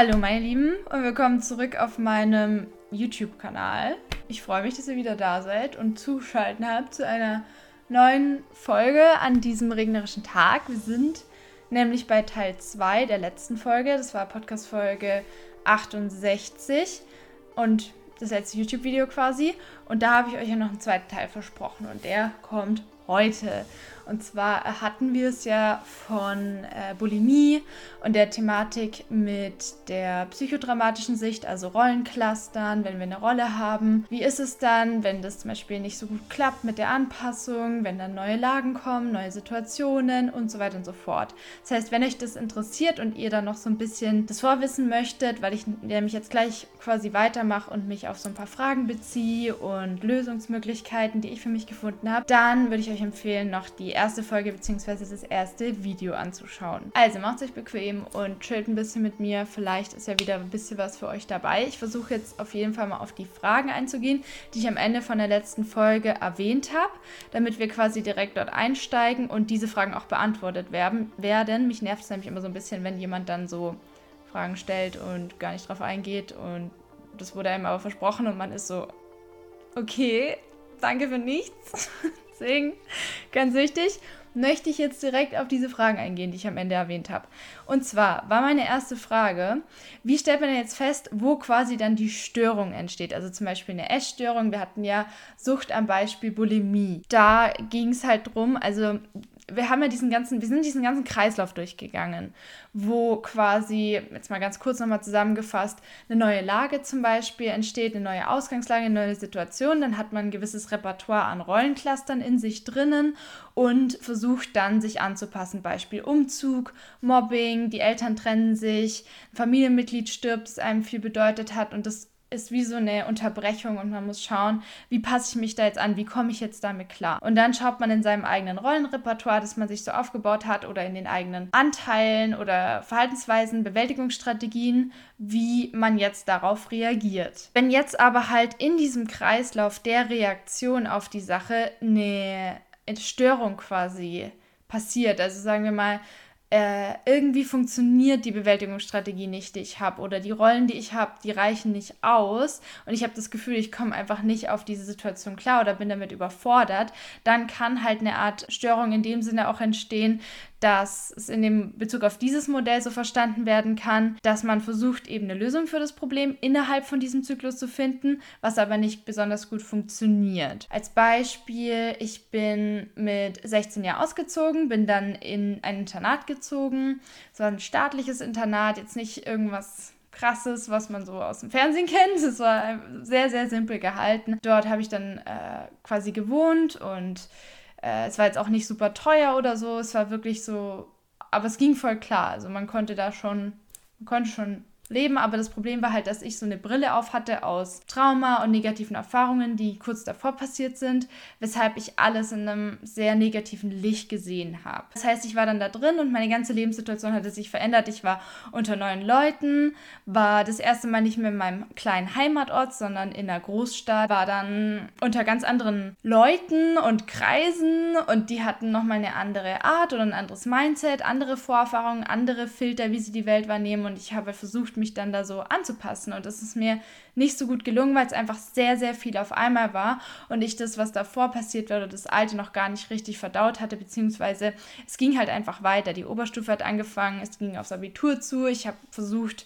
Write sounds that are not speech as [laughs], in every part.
Hallo meine Lieben und willkommen zurück auf meinem YouTube-Kanal. Ich freue mich, dass ihr wieder da seid und zuschalten habt zu einer neuen Folge an diesem regnerischen Tag. Wir sind nämlich bei Teil 2 der letzten Folge. Das war Podcast-Folge 68 und das letzte YouTube-Video quasi. Und da habe ich euch ja noch einen zweiten Teil versprochen und der kommt heute. Und zwar hatten wir es ja von äh, Bulimie und der Thematik mit der psychodramatischen Sicht, also Rollenclustern, wenn wir eine Rolle haben. Wie ist es dann, wenn das zum Beispiel nicht so gut klappt mit der Anpassung, wenn dann neue Lagen kommen, neue Situationen und so weiter und so fort. Das heißt, wenn euch das interessiert und ihr dann noch so ein bisschen das Vorwissen möchtet, weil ich nämlich jetzt gleich quasi weitermache und mich auf so ein paar Fragen beziehe und Lösungsmöglichkeiten, die ich für mich gefunden habe, dann würde ich euch empfehlen, noch die erste Folge bzw. das erste Video anzuschauen. Also macht euch bequem und chillt ein bisschen mit mir. Vielleicht ist ja wieder ein bisschen was für euch dabei. Ich versuche jetzt auf jeden Fall mal auf die Fragen einzugehen, die ich am Ende von der letzten Folge erwähnt habe, damit wir quasi direkt dort einsteigen und diese Fragen auch beantwortet werden. werden. Mich nervt es nämlich immer so ein bisschen, wenn jemand dann so Fragen stellt und gar nicht drauf eingeht und das wurde einem aber versprochen und man ist so, okay, danke für nichts. [laughs] Deswegen, ganz wichtig, möchte ich jetzt direkt auf diese Fragen eingehen, die ich am Ende erwähnt habe. Und zwar war meine erste Frage, wie stellt man jetzt fest, wo quasi dann die Störung entsteht? Also zum Beispiel eine Essstörung. Wir hatten ja Sucht am Beispiel Bulimie. Da ging es halt drum, also wir haben ja diesen ganzen, wir sind diesen ganzen Kreislauf durchgegangen, wo quasi, jetzt mal ganz kurz nochmal zusammengefasst, eine neue Lage zum Beispiel entsteht, eine neue Ausgangslage, eine neue Situation, dann hat man ein gewisses Repertoire an Rollenclustern in sich drinnen und versucht dann sich anzupassen. Beispiel Umzug, Mobbing, die Eltern trennen sich, ein Familienmitglied stirbt, das einem viel bedeutet hat und das ist wie so eine Unterbrechung und man muss schauen, wie passe ich mich da jetzt an, wie komme ich jetzt damit klar. Und dann schaut man in seinem eigenen Rollenrepertoire, das man sich so aufgebaut hat oder in den eigenen Anteilen oder Verhaltensweisen, Bewältigungsstrategien, wie man jetzt darauf reagiert. Wenn jetzt aber halt in diesem Kreislauf der Reaktion auf die Sache eine Störung quasi passiert, also sagen wir mal, äh, irgendwie funktioniert die Bewältigungsstrategie nicht, die ich habe, oder die Rollen, die ich habe, die reichen nicht aus. Und ich habe das Gefühl, ich komme einfach nicht auf diese Situation klar oder bin damit überfordert, dann kann halt eine Art Störung in dem Sinne auch entstehen, dass es in dem Bezug auf dieses Modell so verstanden werden kann, dass man versucht, eben eine Lösung für das Problem innerhalb von diesem Zyklus zu finden, was aber nicht besonders gut funktioniert. Als Beispiel, ich bin mit 16 Jahren ausgezogen, bin dann in ein Internat gezogen. Es war ein staatliches Internat, jetzt nicht irgendwas krasses, was man so aus dem Fernsehen [laughs] kennt. Es war sehr, sehr simpel gehalten. Dort habe ich dann äh, quasi gewohnt und äh, es war jetzt auch nicht super teuer oder so. Es war wirklich so, aber es ging voll klar. Also man konnte da schon, man konnte schon leben. Aber das Problem war halt, dass ich so eine Brille auf hatte aus Trauma und negativen Erfahrungen, die kurz davor passiert sind, weshalb ich alles in einem sehr negativen Licht gesehen habe. Das heißt, ich war dann da drin und meine ganze Lebenssituation hatte sich verändert. Ich war unter neuen Leuten, war das erste Mal nicht mehr in meinem kleinen Heimatort, sondern in einer Großstadt, war dann unter ganz anderen Leuten und Kreisen und die hatten nochmal eine andere Art oder ein anderes Mindset, andere Vorerfahrungen, andere Filter, wie sie die Welt wahrnehmen und ich habe versucht, mich dann da so anzupassen. Und das ist mir nicht so gut gelungen, weil es einfach sehr, sehr viel auf einmal war und ich das, was davor passiert war oder das Alte noch gar nicht richtig verdaut hatte, beziehungsweise es ging halt einfach weiter. Die Oberstufe hat angefangen, es ging aufs Abitur zu. Ich habe versucht,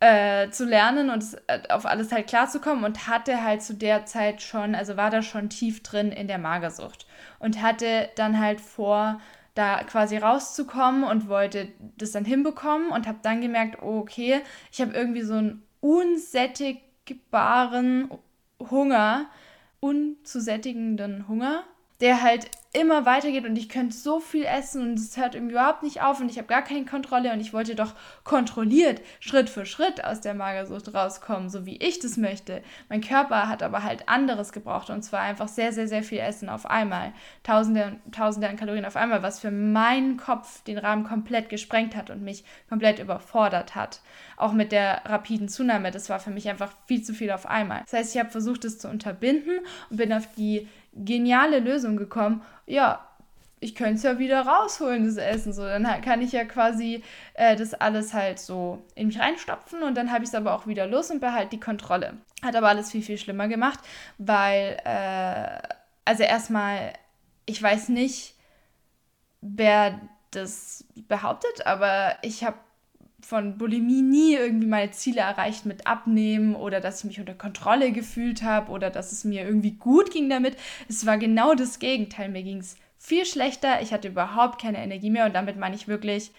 äh, zu lernen und äh, auf alles halt klarzukommen und hatte halt zu der Zeit schon, also war da schon tief drin in der Magersucht und hatte dann halt vor, da quasi rauszukommen und wollte das dann hinbekommen und habe dann gemerkt, oh, okay, ich habe irgendwie so einen unsättigbaren Hunger, unzusättigenden Hunger, der halt immer weitergeht und ich könnte so viel essen und es hört irgendwie überhaupt nicht auf und ich habe gar keine Kontrolle und ich wollte doch kontrolliert Schritt für Schritt aus der Magersucht rauskommen, so wie ich das möchte. Mein Körper hat aber halt anderes gebraucht und zwar einfach sehr, sehr, sehr viel Essen auf einmal. Tausende Tausende an Kalorien auf einmal, was für meinen Kopf den Rahmen komplett gesprengt hat und mich komplett überfordert hat. Auch mit der rapiden Zunahme, das war für mich einfach viel zu viel auf einmal. Das heißt, ich habe versucht, es zu unterbinden und bin auf die geniale Lösung gekommen. Ja, ich könnte es ja wieder rausholen, das Essen. So, dann kann ich ja quasi äh, das alles halt so in mich reinstopfen und dann habe ich es aber auch wieder los und behalte die Kontrolle. Hat aber alles viel, viel schlimmer gemacht, weil, äh, also erstmal, ich weiß nicht, wer das behauptet, aber ich habe von Bulimie nie irgendwie meine Ziele erreicht mit Abnehmen oder dass ich mich unter Kontrolle gefühlt habe oder dass es mir irgendwie gut ging damit. Es war genau das Gegenteil. Mir ging es viel schlechter. Ich hatte überhaupt keine Energie mehr und damit meine ich wirklich,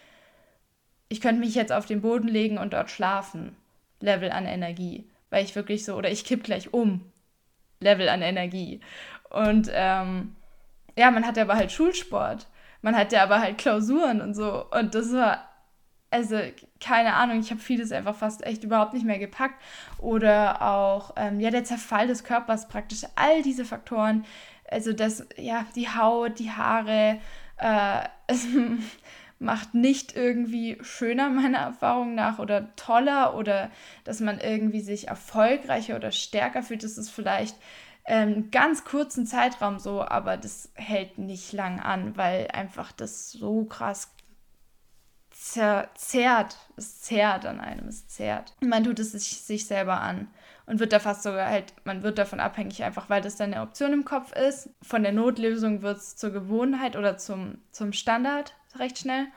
ich könnte mich jetzt auf den Boden legen und dort schlafen. Level an Energie. Weil ich wirklich so, oder ich kipp gleich um. Level an Energie. Und ähm, ja, man hatte aber halt Schulsport. Man hatte aber halt Klausuren und so. Und das war also keine Ahnung, ich habe vieles einfach fast echt überhaupt nicht mehr gepackt. Oder auch, ähm, ja, der Zerfall des Körpers praktisch, all diese Faktoren, also das, ja, die Haut, die Haare, äh, [laughs] es macht nicht irgendwie schöner, meiner Erfahrung nach, oder toller, oder dass man irgendwie sich erfolgreicher oder stärker fühlt. Das ist vielleicht ähm, ganz kurzen Zeitraum so, aber das hält nicht lang an, weil einfach das so krass zerrt, es zerrt an einem, es zerrt. Man tut es sich, sich selber an und wird da fast sogar halt, man wird davon abhängig, einfach weil das dann eine Option im Kopf ist. Von der Notlösung wird es zur Gewohnheit oder zum, zum Standard recht schnell.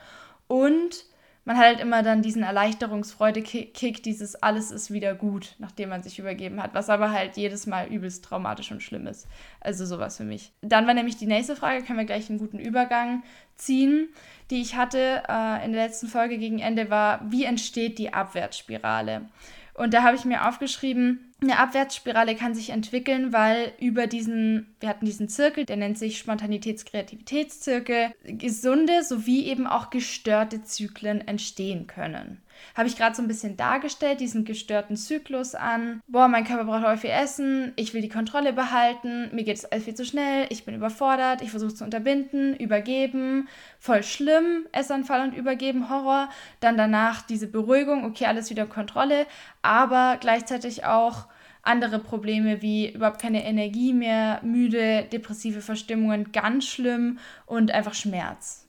Und man hat halt immer dann diesen Erleichterungsfreude-Kick, dieses alles ist wieder gut, nachdem man sich übergeben hat, was aber halt jedes Mal übelst traumatisch und schlimm ist. Also sowas für mich. Dann war nämlich die nächste Frage, können wir gleich einen guten Übergang ziehen, die ich hatte äh, in der letzten Folge gegen Ende, war, wie entsteht die Abwärtsspirale? Und da habe ich mir aufgeschrieben, eine Abwärtsspirale kann sich entwickeln, weil über diesen, wir hatten diesen Zirkel, der nennt sich Spontanitäts-Kreativitätszirkel, gesunde sowie eben auch gestörte Zyklen entstehen können habe ich gerade so ein bisschen dargestellt, diesen gestörten Zyklus an. Boah, mein Körper braucht häufig Essen, ich will die Kontrolle behalten, mir geht es alles viel zu schnell, ich bin überfordert, ich versuche zu unterbinden, übergeben, voll schlimm, Essanfall und übergeben, Horror. Dann danach diese Beruhigung, okay, alles wieder Kontrolle, aber gleichzeitig auch andere Probleme wie überhaupt keine Energie mehr, müde, depressive Verstimmungen, ganz schlimm und einfach Schmerz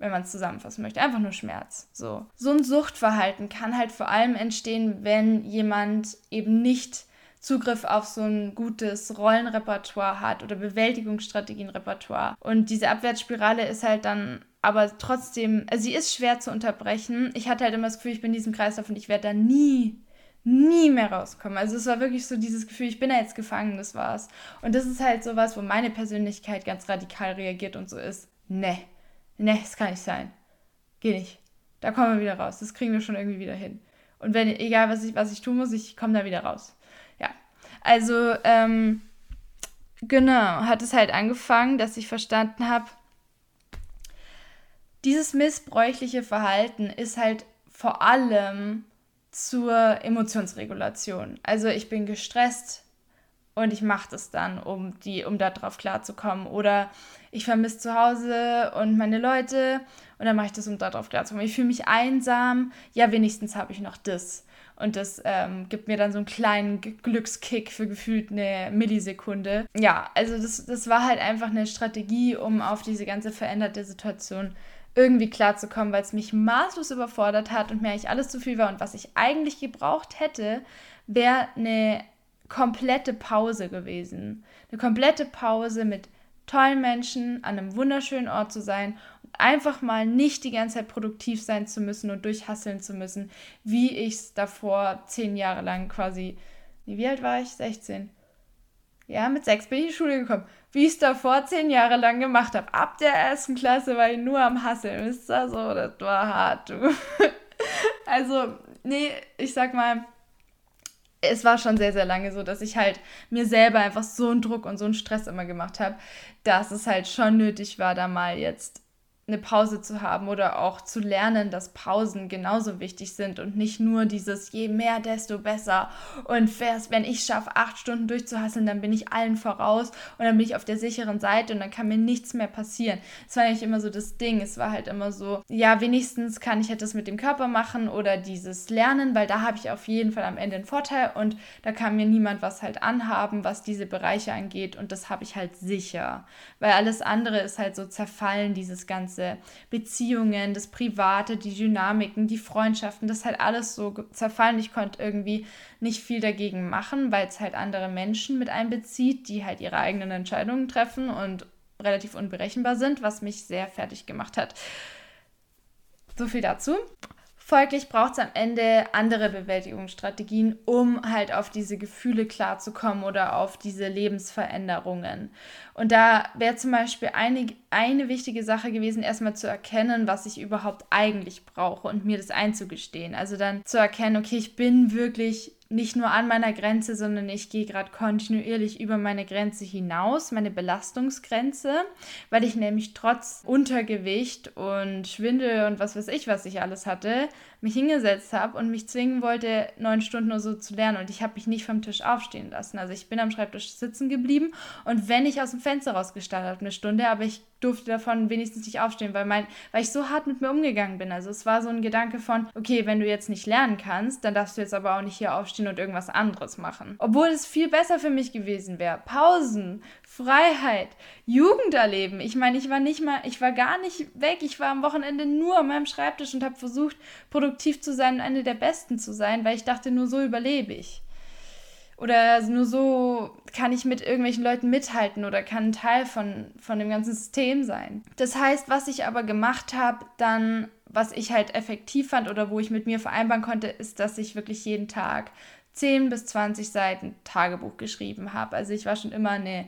wenn man es zusammenfassen möchte. Einfach nur Schmerz. So. so ein Suchtverhalten kann halt vor allem entstehen, wenn jemand eben nicht Zugriff auf so ein gutes Rollenrepertoire hat oder Bewältigungsstrategienrepertoire. Und diese Abwärtsspirale ist halt dann aber trotzdem, also sie ist schwer zu unterbrechen. Ich hatte halt immer das Gefühl, ich bin in diesem Kreislauf und ich werde da nie, nie mehr rauskommen. Also es war wirklich so dieses Gefühl, ich bin da jetzt gefangen, das war's. Und das ist halt sowas, wo meine Persönlichkeit ganz radikal reagiert und so ist, ne, ne, das kann nicht sein. Geh nicht. Da kommen wir wieder raus. Das kriegen wir schon irgendwie wieder hin. Und wenn, egal was ich, was ich tun muss, ich komme da wieder raus. Ja. Also, ähm, genau, hat es halt angefangen, dass ich verstanden habe, dieses missbräuchliche Verhalten ist halt vor allem zur Emotionsregulation. Also ich bin gestresst, und ich mache das dann, um die, um darauf klarzukommen. Oder ich vermisse zu Hause und meine Leute und dann mache ich das, um darauf klarzukommen. Ich fühle mich einsam, ja, wenigstens habe ich noch das. Und das ähm, gibt mir dann so einen kleinen Glückskick für gefühlt eine Millisekunde. Ja, also das, das war halt einfach eine Strategie, um auf diese ganze veränderte Situation irgendwie klarzukommen, weil es mich maßlos überfordert hat und mir eigentlich alles zu viel war. Und was ich eigentlich gebraucht hätte, wäre eine komplette Pause gewesen. Eine komplette Pause mit tollen Menschen an einem wunderschönen Ort zu sein und einfach mal nicht die ganze Zeit produktiv sein zu müssen und durchhasseln zu müssen, wie ich es davor zehn Jahre lang quasi. Wie alt war ich? 16. Ja, mit sechs bin ich in die Schule gekommen. Wie ich es davor zehn Jahre lang gemacht habe. Ab der ersten Klasse war ich nur am Hasseln. Wisst ihr so? Das war hart, du. [laughs] also, nee, ich sag mal, es war schon sehr, sehr lange so, dass ich halt mir selber einfach so einen Druck und so einen Stress immer gemacht habe, dass es halt schon nötig war, da mal jetzt eine Pause zu haben oder auch zu lernen, dass Pausen genauso wichtig sind und nicht nur dieses je mehr, desto besser. Und erst wenn ich schaffe, acht Stunden durchzuhasseln, dann bin ich allen voraus und dann bin ich auf der sicheren Seite und dann kann mir nichts mehr passieren. Das war eigentlich immer so das Ding. Es war halt immer so, ja, wenigstens kann ich etwas mit dem Körper machen oder dieses Lernen, weil da habe ich auf jeden Fall am Ende einen Vorteil und da kann mir niemand was halt anhaben, was diese Bereiche angeht und das habe ich halt sicher. Weil alles andere ist halt so zerfallen, dieses ganze ganze Beziehungen, das Private, die Dynamiken, die Freundschaften, das halt alles so zerfallen. Ich konnte irgendwie nicht viel dagegen machen, weil es halt andere Menschen mit einbezieht, die halt ihre eigenen Entscheidungen treffen und relativ unberechenbar sind, was mich sehr fertig gemacht hat. So viel dazu. Folglich braucht es am Ende andere Bewältigungsstrategien, um halt auf diese Gefühle klarzukommen oder auf diese Lebensveränderungen. Und da wäre zum Beispiel eine, eine wichtige Sache gewesen, erstmal zu erkennen, was ich überhaupt eigentlich brauche und mir das einzugestehen. Also dann zu erkennen, okay, ich bin wirklich nicht nur an meiner Grenze, sondern ich gehe gerade kontinuierlich über meine Grenze hinaus, meine Belastungsgrenze, weil ich nämlich trotz Untergewicht und Schwindel und was weiß ich, was ich alles hatte, mich hingesetzt habe und mich zwingen wollte, neun Stunden nur so zu lernen. Und ich habe mich nicht vom Tisch aufstehen lassen. Also ich bin am Schreibtisch sitzen geblieben und wenn ich aus dem Fenster rausgestartet habe, eine Stunde, aber ich durfte davon wenigstens nicht aufstehen, weil, mein, weil ich so hart mit mir umgegangen bin. Also es war so ein Gedanke von, okay, wenn du jetzt nicht lernen kannst, dann darfst du jetzt aber auch nicht hier aufstehen und irgendwas anderes machen. Obwohl es viel besser für mich gewesen wäre. Pausen, Freiheit, Jugend erleben. Ich meine, ich war nicht mal, ich war gar nicht weg. Ich war am Wochenende nur an meinem Schreibtisch und habe versucht, produktiv zu sein und eine der Besten zu sein, weil ich dachte, nur so überlebe ich. Oder nur so kann ich mit irgendwelchen Leuten mithalten oder kann ein Teil von, von dem ganzen System sein. Das heißt, was ich aber gemacht habe, dann, was ich halt effektiv fand oder wo ich mit mir vereinbaren konnte, ist, dass ich wirklich jeden Tag 10 bis 20 Seiten Tagebuch geschrieben habe. Also ich war schon immer eine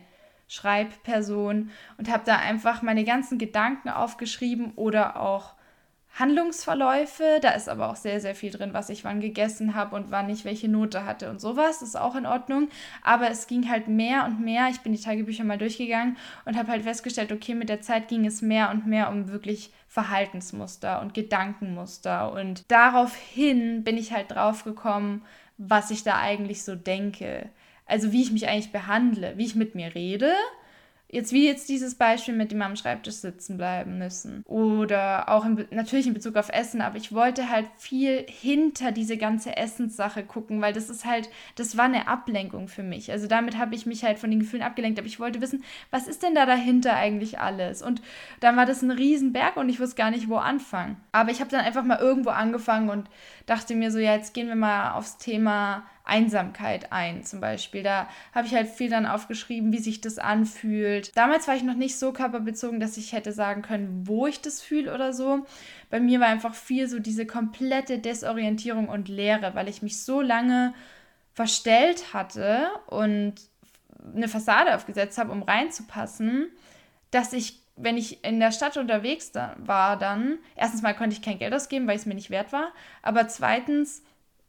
Schreibperson und habe da einfach meine ganzen Gedanken aufgeschrieben oder auch Handlungsverläufe. Da ist aber auch sehr, sehr viel drin, was ich wann gegessen habe und wann ich welche Note hatte und sowas. Das ist auch in Ordnung. Aber es ging halt mehr und mehr. Ich bin die Tagebücher mal durchgegangen und habe halt festgestellt, okay, mit der Zeit ging es mehr und mehr um wirklich Verhaltensmuster und Gedankenmuster. Und daraufhin bin ich halt drauf gekommen, was ich da eigentlich so denke. Also wie ich mich eigentlich behandle, wie ich mit mir rede Jetzt wie jetzt dieses Beispiel mit dem am Schreibtisch sitzen bleiben müssen. Oder auch in, natürlich in Bezug auf Essen, aber ich wollte halt viel hinter diese ganze Essenssache gucken, weil das ist halt, das war eine Ablenkung für mich. Also damit habe ich mich halt von den Gefühlen abgelenkt, aber ich wollte wissen, was ist denn da dahinter eigentlich alles? Und dann war das ein Riesenberg und ich wusste gar nicht, wo anfangen. Aber ich habe dann einfach mal irgendwo angefangen und dachte mir so, ja, jetzt gehen wir mal aufs Thema Einsamkeit ein, zum Beispiel. Da habe ich halt viel dann aufgeschrieben, wie sich das anfühlt. Damals war ich noch nicht so körperbezogen, dass ich hätte sagen können, wo ich das fühle oder so. Bei mir war einfach viel so diese komplette Desorientierung und Leere, weil ich mich so lange verstellt hatte und eine Fassade aufgesetzt habe, um reinzupassen, dass ich wenn ich in der Stadt unterwegs war, dann, erstens mal konnte ich kein Geld ausgeben, weil es mir nicht wert war, aber zweitens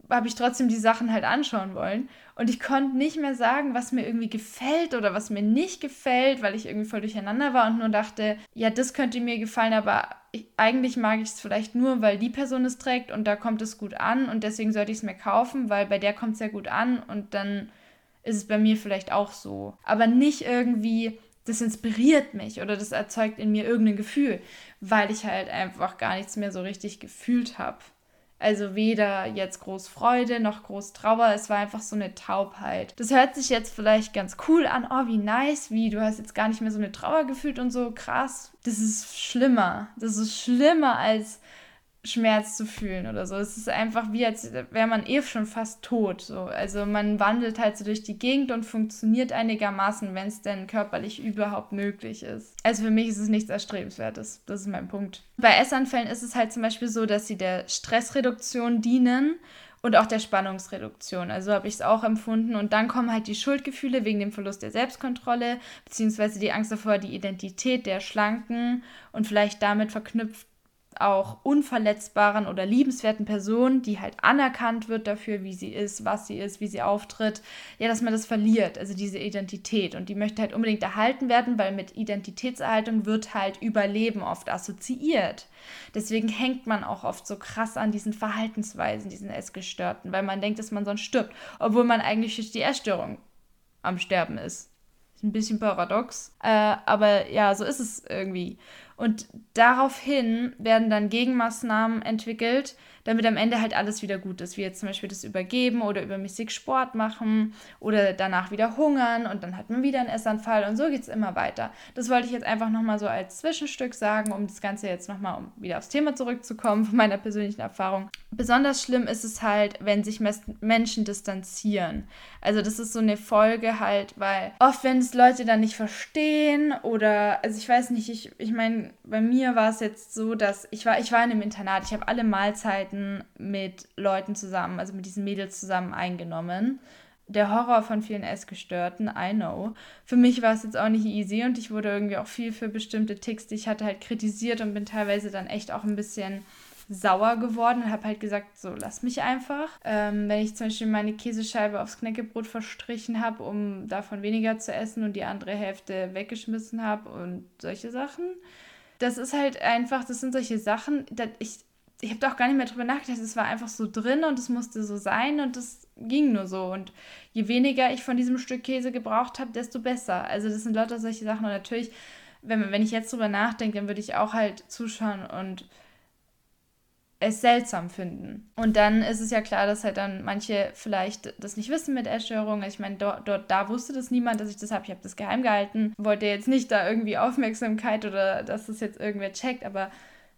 habe ich trotzdem die Sachen halt anschauen wollen. Und ich konnte nicht mehr sagen, was mir irgendwie gefällt oder was mir nicht gefällt, weil ich irgendwie voll durcheinander war und nur dachte, ja, das könnte mir gefallen, aber ich, eigentlich mag ich es vielleicht nur, weil die Person es trägt und da kommt es gut an und deswegen sollte ich es mir kaufen, weil bei der kommt es ja gut an und dann ist es bei mir vielleicht auch so. Aber nicht irgendwie, das inspiriert mich oder das erzeugt in mir irgendein Gefühl, weil ich halt einfach gar nichts mehr so richtig gefühlt habe. Also weder jetzt groß Freude noch groß Trauer. Es war einfach so eine Taubheit. Das hört sich jetzt vielleicht ganz cool an. Oh, wie nice. Wie, du hast jetzt gar nicht mehr so eine Trauer gefühlt und so. Krass. Das ist schlimmer. Das ist schlimmer als Schmerz zu fühlen oder so. Es ist einfach wie, als wäre man eh schon fast tot. So. Also man wandelt halt so durch die Gegend und funktioniert einigermaßen, wenn es denn körperlich überhaupt möglich ist. Also für mich ist es nichts Erstrebenswertes. Das ist mein Punkt. Bei Essanfällen ist es halt zum Beispiel so, dass sie der Stressreduktion dienen und auch der Spannungsreduktion. Also habe ich es auch empfunden. Und dann kommen halt die Schuldgefühle wegen dem Verlust der Selbstkontrolle, beziehungsweise die Angst davor, die Identität der Schlanken und vielleicht damit verknüpft auch unverletzbaren oder liebenswerten Person, die halt anerkannt wird dafür, wie sie ist, was sie ist, wie sie auftritt, ja, dass man das verliert, also diese Identität. Und die möchte halt unbedingt erhalten werden, weil mit Identitätserhaltung wird halt Überleben oft assoziiert. Deswegen hängt man auch oft so krass an diesen Verhaltensweisen, diesen Essgestörten, weil man denkt, dass man sonst stirbt, obwohl man eigentlich durch die Essstörung am Sterben ist. Ist ein bisschen paradox, äh, aber ja, so ist es irgendwie. Und daraufhin werden dann Gegenmaßnahmen entwickelt, damit am Ende halt alles wieder gut ist. Wie jetzt zum Beispiel das Übergeben oder übermäßig Sport machen oder danach wieder hungern und dann hat man wieder einen Essanfall und so geht es immer weiter. Das wollte ich jetzt einfach nochmal so als Zwischenstück sagen, um das Ganze jetzt nochmal, um wieder aufs Thema zurückzukommen, von meiner persönlichen Erfahrung. Besonders schlimm ist es halt, wenn sich Menschen distanzieren. Also das ist so eine Folge halt, weil oft, wenn es Leute dann nicht verstehen oder, also ich weiß nicht, ich, ich meine, bei mir war es jetzt so, dass ich war, ich war in einem Internat, ich habe alle Mahlzeiten mit Leuten zusammen, also mit diesen Mädels zusammen eingenommen. Der Horror von vielen Essgestörten, I know. Für mich war es jetzt auch nicht easy und ich wurde irgendwie auch viel für bestimmte Ticks, die ich hatte, halt kritisiert und bin teilweise dann echt auch ein bisschen sauer geworden und habe halt gesagt, so lass mich einfach. Ähm, wenn ich zum Beispiel meine Käsescheibe aufs Knäckebrot verstrichen habe, um davon weniger zu essen und die andere Hälfte weggeschmissen habe und solche Sachen. Das ist halt einfach, das sind solche Sachen, ich, ich habe da auch gar nicht mehr drüber nachgedacht, es war einfach so drin und es musste so sein und es ging nur so. Und je weniger ich von diesem Stück Käse gebraucht habe, desto besser. Also das sind lauter solche Sachen und natürlich, wenn, wenn ich jetzt drüber nachdenke, dann würde ich auch halt zuschauen und es seltsam finden. Und dann ist es ja klar, dass halt dann manche vielleicht das nicht wissen mit Essstörungen. Ich meine, dort, dort, da wusste das niemand, dass ich das habe. Ich habe das geheim gehalten. Wollte jetzt nicht da irgendwie Aufmerksamkeit oder dass das jetzt irgendwer checkt, aber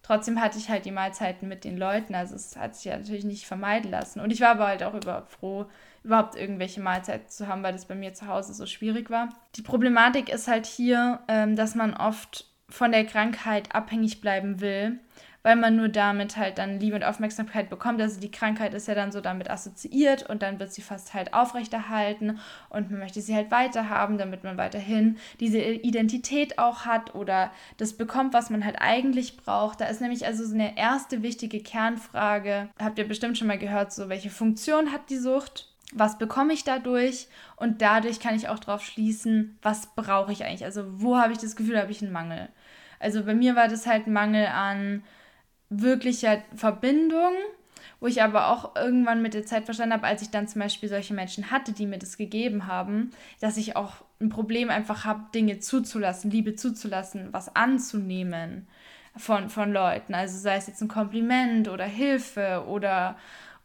trotzdem hatte ich halt die Mahlzeiten mit den Leuten. Also es hat sich ja natürlich nicht vermeiden lassen. Und ich war aber halt auch überhaupt froh, überhaupt irgendwelche Mahlzeiten zu haben, weil das bei mir zu Hause so schwierig war. Die Problematik ist halt hier, ähm, dass man oft von der Krankheit abhängig bleiben will weil man nur damit halt dann Liebe und Aufmerksamkeit bekommt. Also die Krankheit ist ja dann so damit assoziiert und dann wird sie fast halt aufrechterhalten und man möchte sie halt weiterhaben, damit man weiterhin diese Identität auch hat oder das bekommt, was man halt eigentlich braucht. Da ist nämlich also so eine erste wichtige Kernfrage, habt ihr bestimmt schon mal gehört, so welche Funktion hat die Sucht? was bekomme ich dadurch und dadurch kann ich auch darauf schließen, was brauche ich eigentlich, also wo habe ich das Gefühl, habe ich einen Mangel. Also bei mir war das halt ein Mangel an wirklicher Verbindung, wo ich aber auch irgendwann mit der Zeit verstanden habe, als ich dann zum Beispiel solche Menschen hatte, die mir das gegeben haben, dass ich auch ein Problem einfach habe, Dinge zuzulassen, Liebe zuzulassen, was anzunehmen von, von Leuten. Also sei es jetzt ein Kompliment oder Hilfe oder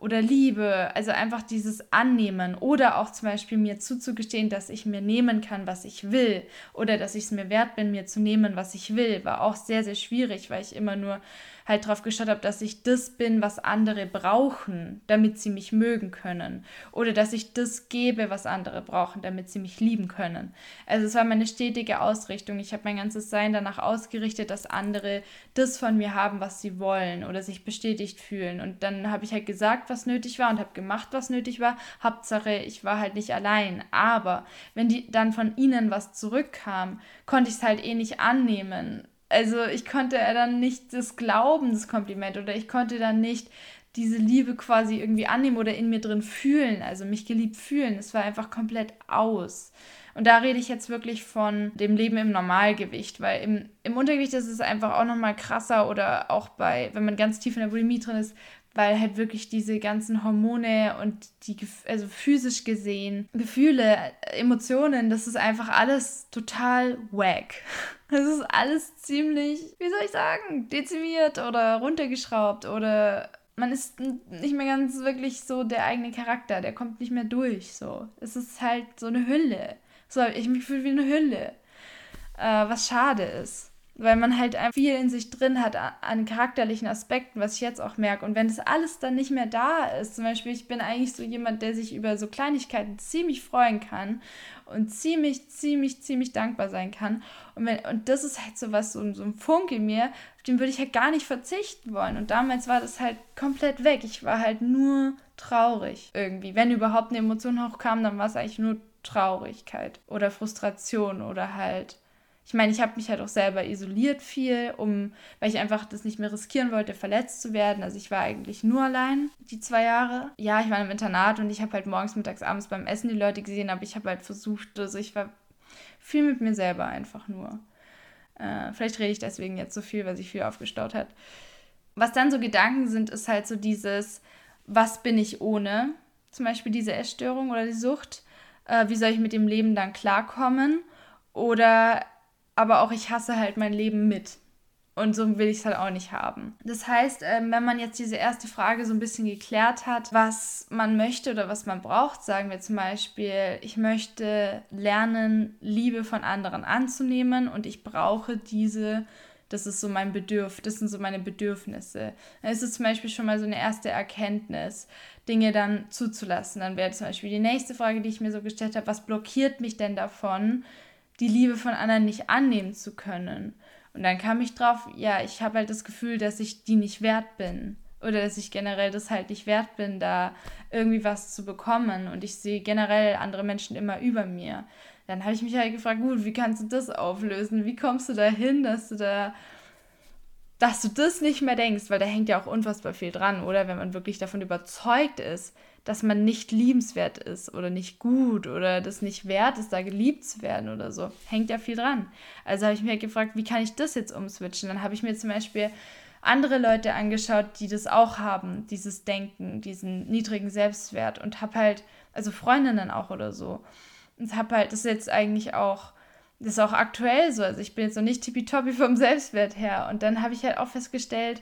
oder Liebe, also einfach dieses Annehmen oder auch zum Beispiel mir zuzugestehen, dass ich mir nehmen kann, was ich will oder dass ich es mir wert bin, mir zu nehmen, was ich will, war auch sehr, sehr schwierig, weil ich immer nur halt drauf geschaut habe, dass ich das bin, was andere brauchen, damit sie mich mögen können. Oder dass ich das gebe, was andere brauchen, damit sie mich lieben können. Also es war meine stetige Ausrichtung. Ich habe mein ganzes Sein danach ausgerichtet, dass andere das von mir haben, was sie wollen oder sich bestätigt fühlen. Und dann habe ich halt gesagt, was nötig war und habe gemacht, was nötig war. Hauptsache, ich war halt nicht allein. Aber wenn die dann von ihnen was zurückkam, konnte ich es halt eh nicht annehmen also ich konnte dann nicht das glauben, das Kompliment, oder ich konnte dann nicht diese Liebe quasi irgendwie annehmen oder in mir drin fühlen, also mich geliebt fühlen. Es war einfach komplett aus. Und da rede ich jetzt wirklich von dem Leben im Normalgewicht, weil im, im Untergewicht ist es einfach auch nochmal krasser oder auch bei, wenn man ganz tief in der Bulimie drin ist, weil halt wirklich diese ganzen Hormone und die, also physisch gesehen, Gefühle, Emotionen, das ist einfach alles total wack. [laughs] Das ist alles ziemlich, wie soll ich sagen, dezimiert oder runtergeschraubt oder man ist nicht mehr ganz wirklich so der eigene Charakter, der kommt nicht mehr durch, so. Es ist halt so eine Hülle. So, ich mich fühle wie eine Hülle. Äh, was schade ist weil man halt viel in sich drin hat an charakterlichen Aspekten, was ich jetzt auch merke. Und wenn das alles dann nicht mehr da ist, zum Beispiel, ich bin eigentlich so jemand, der sich über so Kleinigkeiten ziemlich freuen kann und ziemlich, ziemlich, ziemlich dankbar sein kann. Und, wenn, und das ist halt so was, so, so ein Funk in mir, auf den würde ich halt gar nicht verzichten wollen. Und damals war das halt komplett weg. Ich war halt nur traurig irgendwie. Wenn überhaupt eine Emotion hochkam, dann war es eigentlich nur Traurigkeit oder Frustration oder halt Ich meine, ich habe mich halt auch selber isoliert viel, um, weil ich einfach das nicht mehr riskieren wollte, verletzt zu werden. Also ich war eigentlich nur allein die zwei Jahre. Ja, ich war im Internat und ich habe halt morgens, mittags, abends beim Essen die Leute gesehen, aber ich habe halt versucht, also ich war viel mit mir selber einfach nur. Äh, vielleicht rede ich deswegen jetzt so viel, weil sich viel aufgestaut hat. Was dann so Gedanken sind, ist halt so dieses, was bin ich ohne? Zum Beispiel diese Essstörung oder die Sucht. Äh, wie soll ich mit dem Leben dann klarkommen? Oder aber auch ich hasse halt mein Leben mit. Und so will ich es halt auch nicht haben. Das heißt, ähm, wenn man jetzt diese erste Frage so ein bisschen geklärt hat, was man möchte oder was man braucht, sagen wir zum Beispiel, ich möchte lernen, Liebe von anderen anzunehmen und ich brauche diese, das ist so mein Bedürf, das sind so meine Bedürfnisse. Dann ist es zum Beispiel schon mal so eine erste Erkenntnis, Dinge dann zuzulassen. Dann wäre zum Beispiel die nächste Frage, die ich mir so gestellt habe, was blockiert mich denn davon, die Liebe von anderen nicht annehmen zu können. Und dann kam ich drauf, ja, ich habe halt das Gefühl, dass ich die nicht wert bin. Oder dass ich generell das halt nicht wert bin, da irgendwie was zu bekommen. Und ich sehe generell andere Menschen immer über mir. Dann habe ich mich halt gefragt, gut, wie kannst du das auflösen? Wie kommst du dahin, dass du da, dass du das nicht mehr denkst? Weil da hängt ja auch unfassbar viel dran, oder? Wenn man wirklich davon überzeugt ist, dass man nicht liebenswert ist oder nicht gut oder das nicht wert ist, da geliebt zu werden oder so. Hängt ja viel dran. Also habe ich mir halt gefragt, wie kann ich das jetzt umswitchen? Dann habe ich mir zum Beispiel andere Leute angeschaut, die das auch haben, dieses Denken, diesen niedrigen Selbstwert und habe halt, also Freundinnen auch oder so. Und habe halt, das ist jetzt eigentlich auch, das ist auch aktuell so. Also ich bin jetzt noch nicht tippitoppi vom Selbstwert her. Und dann habe ich halt auch festgestellt,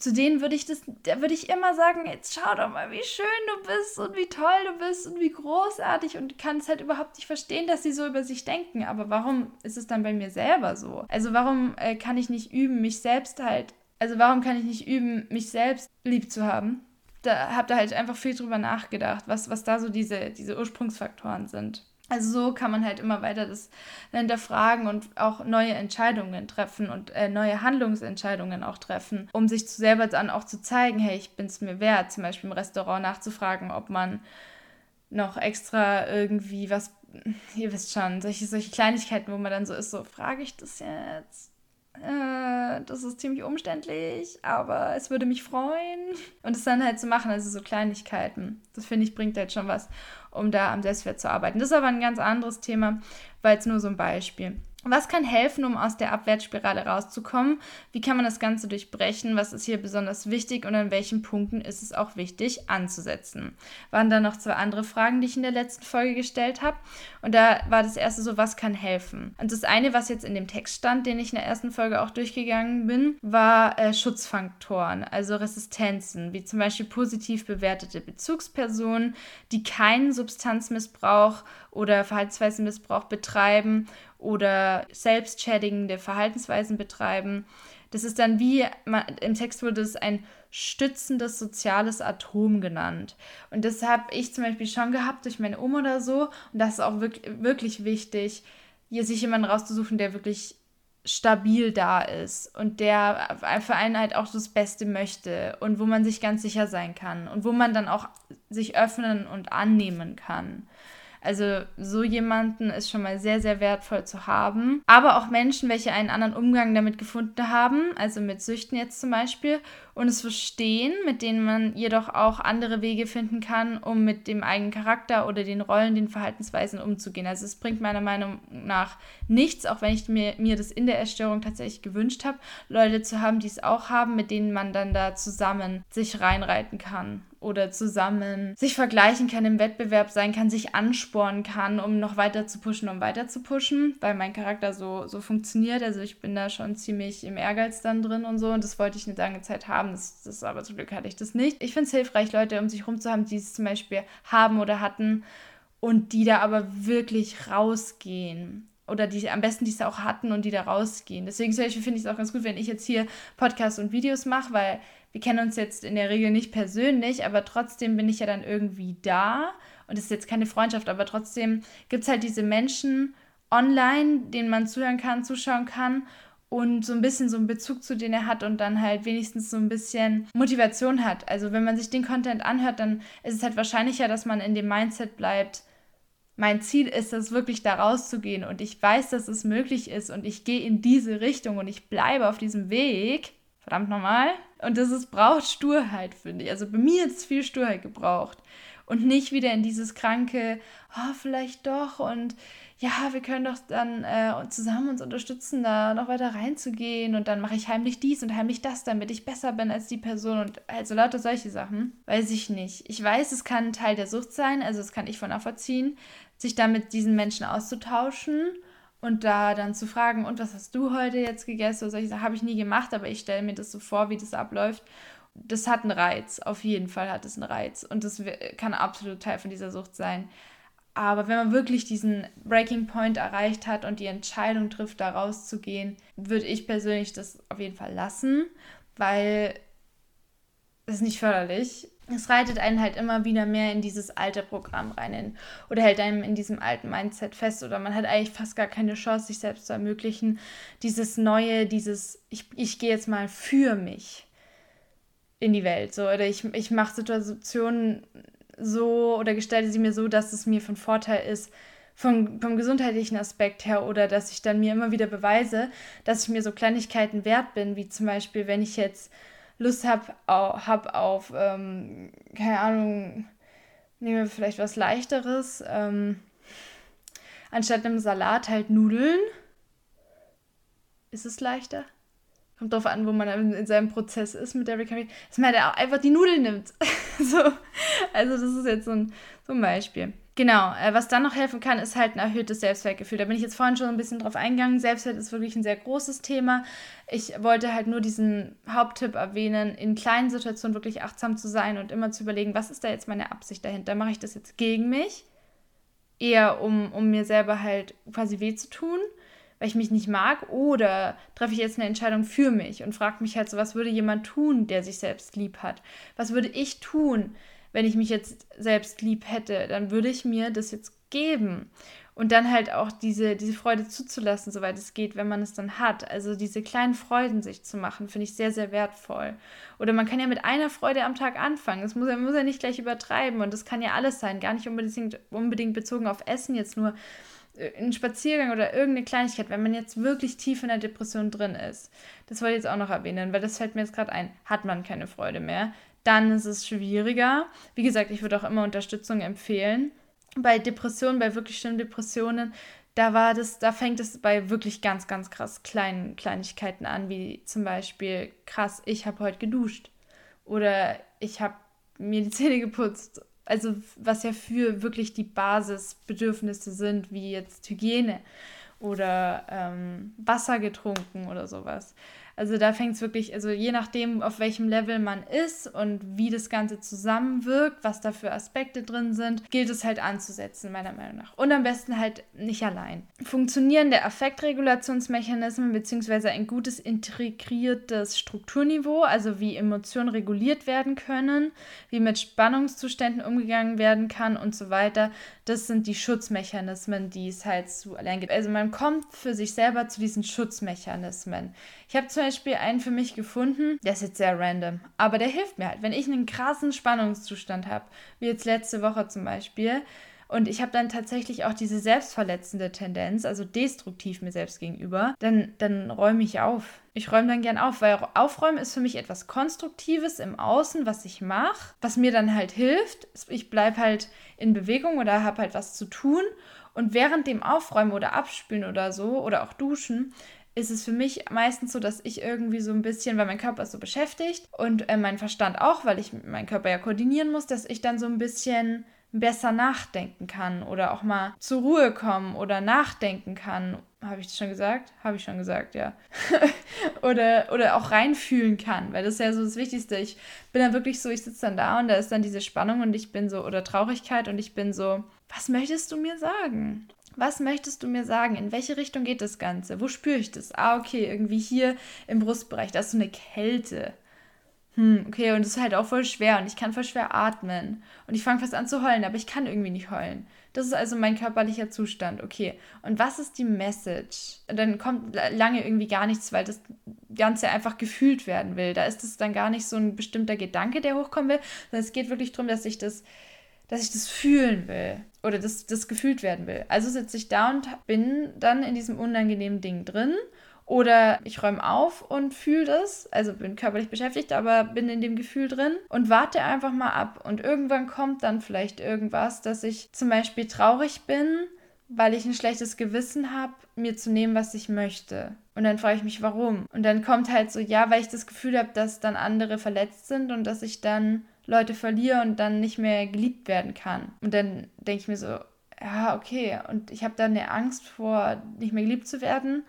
zu denen würde ich das, da würde ich immer sagen, jetzt schau doch mal, wie schön du bist und wie toll du bist und wie großartig und kann es halt überhaupt nicht verstehen, dass sie so über sich denken. Aber warum ist es dann bei mir selber so? Also warum äh, kann ich nicht üben, mich selbst halt, also warum kann ich nicht üben, mich selbst lieb zu haben? Da habt ihr halt einfach viel drüber nachgedacht, was, was da so diese, diese Ursprungsfaktoren sind. Also so kann man halt immer weiter das hinterfragen und auch neue Entscheidungen treffen und äh, neue Handlungsentscheidungen auch treffen, um sich selber dann auch zu zeigen, hey, ich bin es mir wert, zum Beispiel im Restaurant nachzufragen, ob man noch extra irgendwie was, ihr wisst schon, solche, solche Kleinigkeiten, wo man dann so ist, so frage ich das jetzt? Äh, das ist ziemlich umständlich, aber es würde mich freuen. Und es dann halt zu machen, also so Kleinigkeiten. Das finde ich bringt halt schon was, um da am Selbstwert zu arbeiten. Das ist aber ein ganz anderes Thema, weil es nur so ein Beispiel. Was kann helfen, um aus der Abwärtsspirale rauszukommen? Wie kann man das Ganze durchbrechen? Was ist hier besonders wichtig und an welchen Punkten ist es auch wichtig anzusetzen? Waren da noch zwei andere Fragen, die ich in der letzten Folge gestellt habe. Und da war das erste so, was kann helfen? Und das eine, was jetzt in dem Text stand, den ich in der ersten Folge auch durchgegangen bin, war äh, Schutzfaktoren, also Resistenzen, wie zum Beispiel positiv bewertete Bezugspersonen, die keinen Substanzmissbrauch oder Verhaltenswesenmissbrauch betreiben oder selbstschädigende Verhaltensweisen betreiben. Das ist dann wie, im Text wurde es ein stützendes soziales Atom genannt. Und das habe ich zum Beispiel schon gehabt durch meine Oma oder so. Und das ist auch wirklich, wirklich wichtig, hier sich jemanden rauszusuchen, der wirklich stabil da ist und der für einen halt auch das Beste möchte und wo man sich ganz sicher sein kann und wo man dann auch sich öffnen und annehmen kann. Also so jemanden ist schon mal sehr, sehr wertvoll zu haben. Aber auch Menschen, welche einen anderen Umgang damit gefunden haben, also mit Süchten jetzt zum Beispiel, und es verstehen, mit denen man jedoch auch andere Wege finden kann, um mit dem eigenen Charakter oder den Rollen, den Verhaltensweisen umzugehen. Also es bringt meiner Meinung nach nichts, auch wenn ich mir, mir das in der Erstörung tatsächlich gewünscht habe, Leute zu haben, die es auch haben, mit denen man dann da zusammen sich reinreiten kann oder zusammen sich vergleichen kann, im Wettbewerb sein kann, sich anspornen kann, um noch weiter zu pushen, um weiter zu pushen, weil mein Charakter so, so funktioniert. Also ich bin da schon ziemlich im Ehrgeiz dann drin und so und das wollte ich eine lange Zeit haben. Das, das aber zum Glück hatte ich das nicht. Ich finde es hilfreich, Leute um sich herum zu haben, die es zum Beispiel haben oder hatten und die da aber wirklich rausgehen oder die am besten die es auch hatten und die da rausgehen. Deswegen finde ich es auch ganz gut, wenn ich jetzt hier Podcasts und Videos mache, weil wir kennen uns jetzt in der Regel nicht persönlich, aber trotzdem bin ich ja dann irgendwie da. Und es ist jetzt keine Freundschaft, aber trotzdem gibt es halt diese Menschen online, denen man zuhören kann, zuschauen kann und so ein bisschen so einen Bezug zu denen er hat und dann halt wenigstens so ein bisschen Motivation hat. Also wenn man sich den Content anhört, dann ist es halt wahrscheinlicher, dass man in dem Mindset bleibt, mein Ziel ist es wirklich da rauszugehen und ich weiß, dass es möglich ist und ich gehe in diese Richtung und ich bleibe auf diesem Weg, verdammt nochmal, und das ist, braucht Sturheit, finde ich. Also bei mir hat es viel Sturheit gebraucht und nicht wieder in dieses kranke, oh, vielleicht doch und ja, wir können doch dann äh, zusammen uns unterstützen, da noch weiter reinzugehen und dann mache ich heimlich dies und heimlich das, damit ich besser bin als die Person und also lauter solche Sachen. Weiß ich nicht. Ich weiß, es kann Teil der Sucht sein, also das kann ich von nachvollziehen, sich da mit diesen Menschen auszutauschen und da dann zu fragen, und was hast du heute jetzt gegessen? Oder solche Sachen habe ich nie gemacht, aber ich stelle mir das so vor, wie das abläuft. Das hat einen Reiz, auf jeden Fall hat es einen Reiz und das kann absolut Teil von dieser Sucht sein. Aber wenn man wirklich diesen Breaking Point erreicht hat und die Entscheidung trifft, da rauszugehen, würde ich persönlich das auf jeden Fall lassen, weil es ist nicht förderlich. Es reitet einen halt immer wieder mehr in dieses alte Programm rein in, oder hält einem in diesem alten Mindset fest oder man hat eigentlich fast gar keine Chance, sich selbst zu ermöglichen. Dieses Neue, dieses, ich, ich gehe jetzt mal für mich in die Welt. So, oder ich, ich mache Situationen so oder gestalte sie mir so, dass es mir von Vorteil ist, vom, vom gesundheitlichen Aspekt her oder dass ich dann mir immer wieder beweise, dass ich mir so Kleinigkeiten wert bin, wie zum Beispiel, wenn ich jetzt Lust habe hab auf, ähm, keine Ahnung, nehmen wir vielleicht was Leichteres, ähm, anstatt einem Salat halt Nudeln. Ist es leichter? Kommt drauf an, wo man in seinem Prozess ist mit der Recovery, dass man halt einfach die Nudeln nimmt. [laughs] so. Also, das ist jetzt so ein, so ein Beispiel. Genau, äh, was dann noch helfen kann, ist halt ein erhöhtes Selbstwertgefühl. Da bin ich jetzt vorhin schon ein bisschen drauf eingegangen. Selbstwert ist wirklich ein sehr großes Thema. Ich wollte halt nur diesen Haupttipp erwähnen, in kleinen Situationen wirklich achtsam zu sein und immer zu überlegen, was ist da jetzt meine Absicht dahinter? Mache ich das jetzt gegen mich? Eher um, um mir selber halt quasi weh zu tun? Weil ich mich nicht mag, oder treffe ich jetzt eine Entscheidung für mich und frage mich halt so, was würde jemand tun, der sich selbst lieb hat? Was würde ich tun, wenn ich mich jetzt selbst lieb hätte? Dann würde ich mir das jetzt geben. Und dann halt auch diese, diese Freude zuzulassen, soweit es geht, wenn man es dann hat. Also diese kleinen Freuden sich zu machen, finde ich sehr, sehr wertvoll. Oder man kann ja mit einer Freude am Tag anfangen. Das muss, muss ja nicht gleich übertreiben. Und das kann ja alles sein. Gar nicht unbedingt, unbedingt bezogen auf Essen jetzt nur ein Spaziergang oder irgendeine Kleinigkeit, wenn man jetzt wirklich tief in der Depression drin ist, das wollte ich jetzt auch noch erwähnen, weil das fällt mir jetzt gerade ein, hat man keine Freude mehr, dann ist es schwieriger. Wie gesagt, ich würde auch immer Unterstützung empfehlen. Bei Depressionen, bei wirklich schlimmen Depressionen, da war das, da fängt es bei wirklich ganz, ganz krass kleinen Kleinigkeiten an, wie zum Beispiel, krass, ich habe heute geduscht. Oder ich habe mir die Zähne geputzt also was ja für wirklich die Basisbedürfnisse sind, wie jetzt Hygiene oder ähm, Wasser getrunken oder sowas. Also da fängt es wirklich, also je nachdem, auf welchem Level man ist und wie das Ganze zusammenwirkt, was da für Aspekte drin sind, gilt es halt anzusetzen, meiner Meinung nach. Und am besten halt nicht allein. Funktionierende Affektregulationsmechanismen bzw. ein gutes integriertes Strukturniveau, also wie Emotionen reguliert werden können, wie mit Spannungszuständen umgegangen werden kann und so weiter, das sind die Schutzmechanismen, die es halt zu erlernen gibt. Also man kommt für sich selber zu diesen Schutzmechanismen. Ich habe zum Beispiel einen für mich gefunden, der ist jetzt sehr random, aber der hilft mir halt. Wenn ich einen krassen Spannungszustand habe, wie jetzt letzte Woche zum Beispiel, und ich habe dann tatsächlich auch diese selbstverletzende Tendenz, also destruktiv mir selbst gegenüber, dann, dann räume ich auf. Ich räume dann gern auf, weil Aufräumen ist für mich etwas Konstruktives im Außen, was ich mache, was mir dann halt hilft. Ich bleibe halt in Bewegung oder habe halt was zu tun. Und während dem Aufräumen oder Abspülen oder so oder auch Duschen ist es für mich meistens so, dass ich irgendwie so ein bisschen, weil mein Körper ist so beschäftigt und äh, mein Verstand auch, weil ich meinen Körper ja koordinieren muss, dass ich dann so ein bisschen besser nachdenken kann oder auch mal zur Ruhe kommen oder nachdenken kann. Habe ich das schon gesagt? Habe ich schon gesagt, ja. [laughs] oder, oder auch reinfühlen kann, weil das ist ja so das Wichtigste. Ich bin dann wirklich so, ich sitze dann da und da ist dann diese Spannung und ich bin so, oder Traurigkeit und ich bin so, was möchtest du mir sagen? Was möchtest du mir sagen? In welche Richtung geht das Ganze? Wo spüre ich das? Ah, okay, irgendwie hier im Brustbereich, da ist so eine Kälte. Hm, okay, und das ist halt auch voll schwer und ich kann voll schwer atmen. Und ich fange fast an zu heulen, aber ich kann irgendwie nicht heulen. Das ist also mein körperlicher Zustand, okay. Und was ist die Message? Dann kommt lange irgendwie gar nichts, weil das Ganze einfach gefühlt werden will. Da ist es dann gar nicht so ein bestimmter Gedanke, der hochkommen will, sondern es geht wirklich darum, dass ich das dass ich das fühlen will oder dass das gefühlt werden will. Also sitze ich da und bin dann in diesem unangenehmen Ding drin. Oder ich räume auf und fühle das, also bin körperlich beschäftigt, aber bin in dem Gefühl drin und warte einfach mal ab. Und irgendwann kommt dann vielleicht irgendwas, dass ich zum Beispiel traurig bin, weil ich ein schlechtes Gewissen habe, mir zu nehmen, was ich möchte. Und dann frage ich mich, warum. Und dann kommt halt so, ja, weil ich das Gefühl habe, dass dann andere verletzt sind und dass ich dann Leute verliere und dann nicht mehr geliebt werden kann. Und dann denke ich mir so, ja, okay. Und ich habe dann eine Angst vor, nicht mehr geliebt zu werden,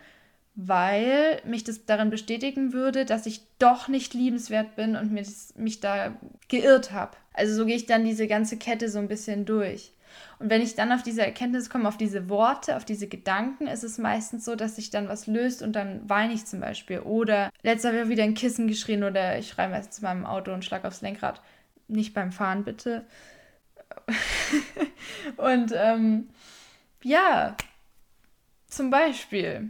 weil mich das darin bestätigen würde, dass ich doch nicht liebenswert bin und mich da geirrt habe. Also so gehe ich dann diese ganze Kette so ein bisschen durch. Und wenn ich dann auf diese Erkenntnis komme, auf diese Worte, auf diese Gedanken, ist es meistens so, dass sich dann was löst und dann weine ich zum Beispiel. Oder letzter habe ich wieder ein Kissen geschrien oder ich schreibe erst zu meinem Auto und schlag aufs Lenkrad. Nicht beim Fahren, bitte. [laughs] und ähm, ja, zum Beispiel.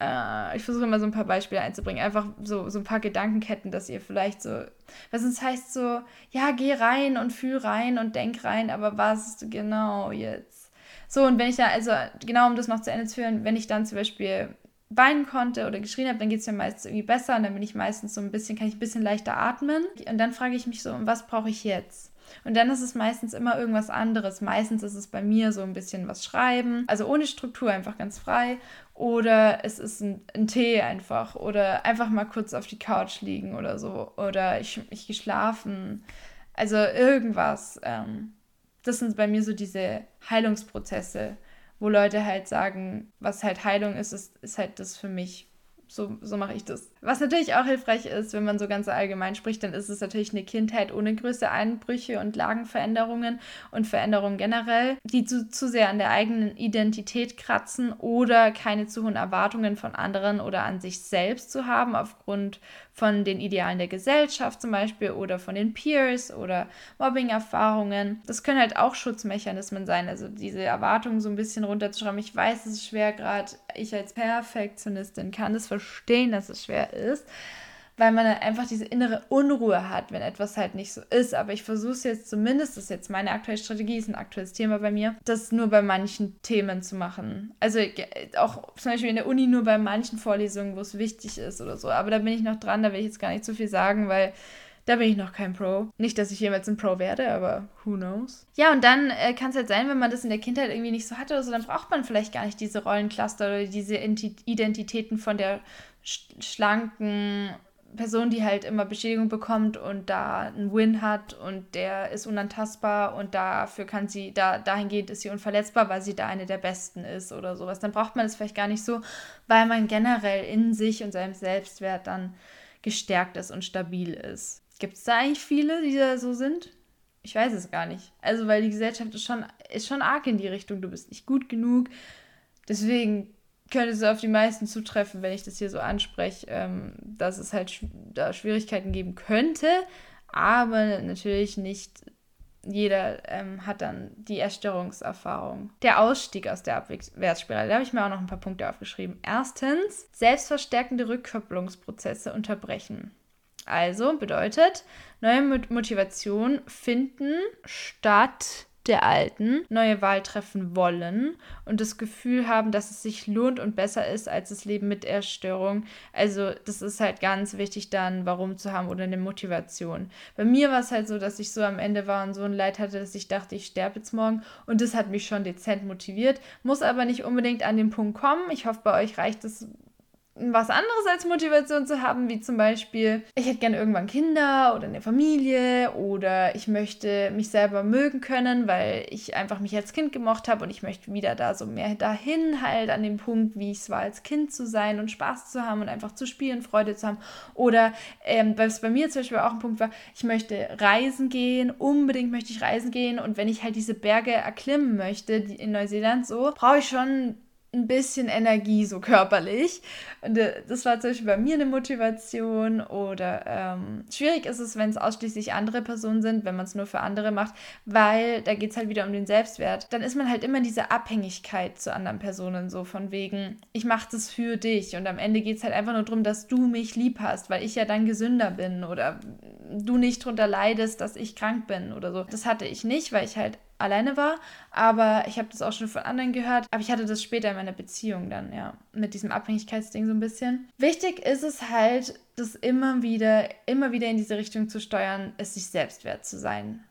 Äh, ich versuche immer so ein paar Beispiele einzubringen. Einfach so, so ein paar Gedankenketten, dass ihr vielleicht so. Was es heißt so, ja, geh rein und fühl rein und denk rein, aber was genau jetzt? So, und wenn ich dann, also genau um das noch zu Ende zu führen, wenn ich dann zum Beispiel weinen konnte oder geschrien habe, dann geht es mir meistens irgendwie besser und dann bin ich meistens so ein bisschen, kann ich ein bisschen leichter atmen. Und dann frage ich mich so, was brauche ich jetzt? Und dann ist es meistens immer irgendwas anderes. Meistens ist es bei mir so ein bisschen was schreiben, also ohne Struktur, einfach ganz frei. Oder es ist ein, ein Tee einfach. Oder einfach mal kurz auf die Couch liegen oder so. Oder ich, ich geschlafen. Also irgendwas. Ähm, das sind bei mir so diese Heilungsprozesse wo Leute halt sagen, was halt Heilung ist, ist, ist halt das für mich. So, so mache ich das. Was natürlich auch hilfreich ist, wenn man so ganz allgemein spricht, dann ist es natürlich eine Kindheit ohne größere Einbrüche und Lagenveränderungen und Veränderungen generell, die zu, zu sehr an der eigenen Identität kratzen oder keine zu hohen Erwartungen von anderen oder an sich selbst zu haben, aufgrund von den Idealen der Gesellschaft zum Beispiel oder von den Peers oder Mobbing-Erfahrungen. Das können halt auch Schutzmechanismen sein, also diese Erwartungen so ein bisschen runterzuschrauben. Ich weiß, es ist schwer, gerade ich als Perfektionistin kann es verstehen, dass es schwer ist weil man einfach diese innere Unruhe hat, wenn etwas halt nicht so ist. Aber ich versuche es jetzt zumindest, das ist jetzt meine aktuelle Strategie, ist ein aktuelles Thema bei mir, das nur bei manchen Themen zu machen. Also auch zum Beispiel in der Uni nur bei manchen Vorlesungen, wo es wichtig ist oder so. Aber da bin ich noch dran, da will ich jetzt gar nicht so viel sagen, weil da bin ich noch kein Pro. Nicht, dass ich jemals ein Pro werde, aber who knows. Ja, und dann äh, kann es halt sein, wenn man das in der Kindheit irgendwie nicht so hatte oder so, dann braucht man vielleicht gar nicht diese Rollencluster oder diese Identitäten von der schlanken Person, die halt immer Beschädigung bekommt und da einen Win hat und der ist unantastbar und dafür kann sie, da, dahingehend ist sie unverletzbar, weil sie da eine der Besten ist oder sowas. Dann braucht man es vielleicht gar nicht so, weil man generell in sich und seinem Selbstwert dann gestärkt ist und stabil ist. Gibt es da eigentlich viele, die da so sind? Ich weiß es gar nicht. Also, weil die Gesellschaft ist schon, ist schon arg in die Richtung, du bist nicht gut genug. Deswegen könnte es auf die meisten zutreffen, wenn ich das hier so anspreche, ähm, dass es halt da Schwierigkeiten geben könnte, aber natürlich nicht jeder ähm, hat dann die Erstörungserfahrung. Der Ausstieg aus der Abwärtsspirale, da habe ich mir auch noch ein paar Punkte aufgeschrieben. Erstens, selbstverstärkende Rückkopplungsprozesse unterbrechen. Also bedeutet, neue Motivation finden statt der Alten neue Wahl treffen wollen und das Gefühl haben, dass es sich lohnt und besser ist als das Leben mit Erstörung. Also das ist halt ganz wichtig dann, warum zu haben oder eine Motivation. Bei mir war es halt so, dass ich so am Ende war und so ein Leid hatte, dass ich dachte, ich sterbe jetzt morgen und das hat mich schon dezent motiviert, muss aber nicht unbedingt an den Punkt kommen. Ich hoffe, bei euch reicht es was anderes als Motivation zu haben, wie zum Beispiel, ich hätte gerne irgendwann Kinder oder eine Familie oder ich möchte mich selber mögen können, weil ich einfach mich als Kind gemocht habe und ich möchte wieder da so mehr dahin halt an dem Punkt, wie ich es war als Kind zu sein und Spaß zu haben und einfach zu spielen, Freude zu haben. Oder ähm, was bei mir zum Beispiel auch ein Punkt war, ich möchte reisen gehen, unbedingt möchte ich reisen gehen und wenn ich halt diese Berge erklimmen möchte, in Neuseeland so, brauche ich schon ein bisschen Energie, so körperlich. Und äh, das war zum Beispiel bei mir eine Motivation. Oder ähm, schwierig ist es, wenn es ausschließlich andere Personen sind, wenn man es nur für andere macht, weil da geht es halt wieder um den Selbstwert. Dann ist man halt immer in dieser Abhängigkeit zu anderen Personen, so von wegen, ich mache das für dich. Und am Ende geht es halt einfach nur darum, dass du mich lieb hast, weil ich ja dann gesünder bin oder du nicht drunter leidest, dass ich krank bin oder so. Das hatte ich nicht, weil ich halt alleine war, aber ich habe das auch schon von anderen gehört. Aber ich hatte das später in meiner Beziehung dann, ja, mit diesem Abhängigkeitsding so ein bisschen. Wichtig ist es halt, das immer wieder, immer wieder in diese Richtung zu steuern, es sich selbst wert zu sein.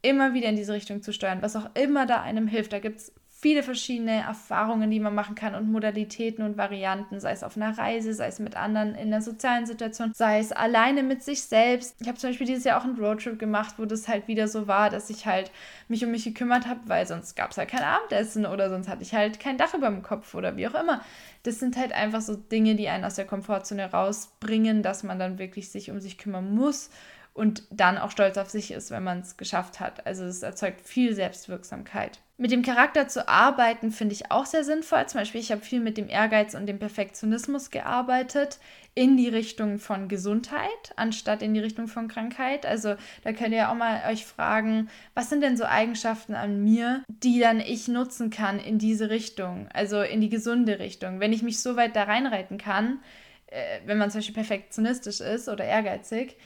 Immer wieder in diese Richtung zu steuern, was auch immer da einem hilft. Da gibt es viele verschiedene Erfahrungen, die man machen kann und Modalitäten und Varianten, sei es auf einer Reise, sei es mit anderen in der sozialen Situation, sei es alleine mit sich selbst. Ich habe zum Beispiel dieses Jahr auch einen Roadtrip gemacht, wo das halt wieder so war, dass ich halt mich um mich gekümmert habe, weil sonst gab es halt kein Abendessen oder sonst hatte ich halt kein Dach über dem Kopf oder wie auch immer. Das sind halt einfach so Dinge, die einen aus der Komfortzone rausbringen, dass man dann wirklich sich um sich kümmern muss und dann auch stolz auf sich ist, wenn man es geschafft hat. Also es erzeugt viel Selbstwirksamkeit. Mit dem Charakter zu arbeiten finde ich auch sehr sinnvoll. Zum Beispiel, ich habe viel mit dem Ehrgeiz und dem Perfektionismus gearbeitet in die Richtung von Gesundheit, anstatt in die Richtung von Krankheit. Also da könnt ihr auch mal euch fragen, was sind denn so Eigenschaften an mir, die dann ich nutzen kann in diese Richtung, also in die gesunde Richtung. Wenn ich mich so weit da reinreiten kann, äh, wenn man zum Beispiel perfektionistisch ist oder ehrgeizig,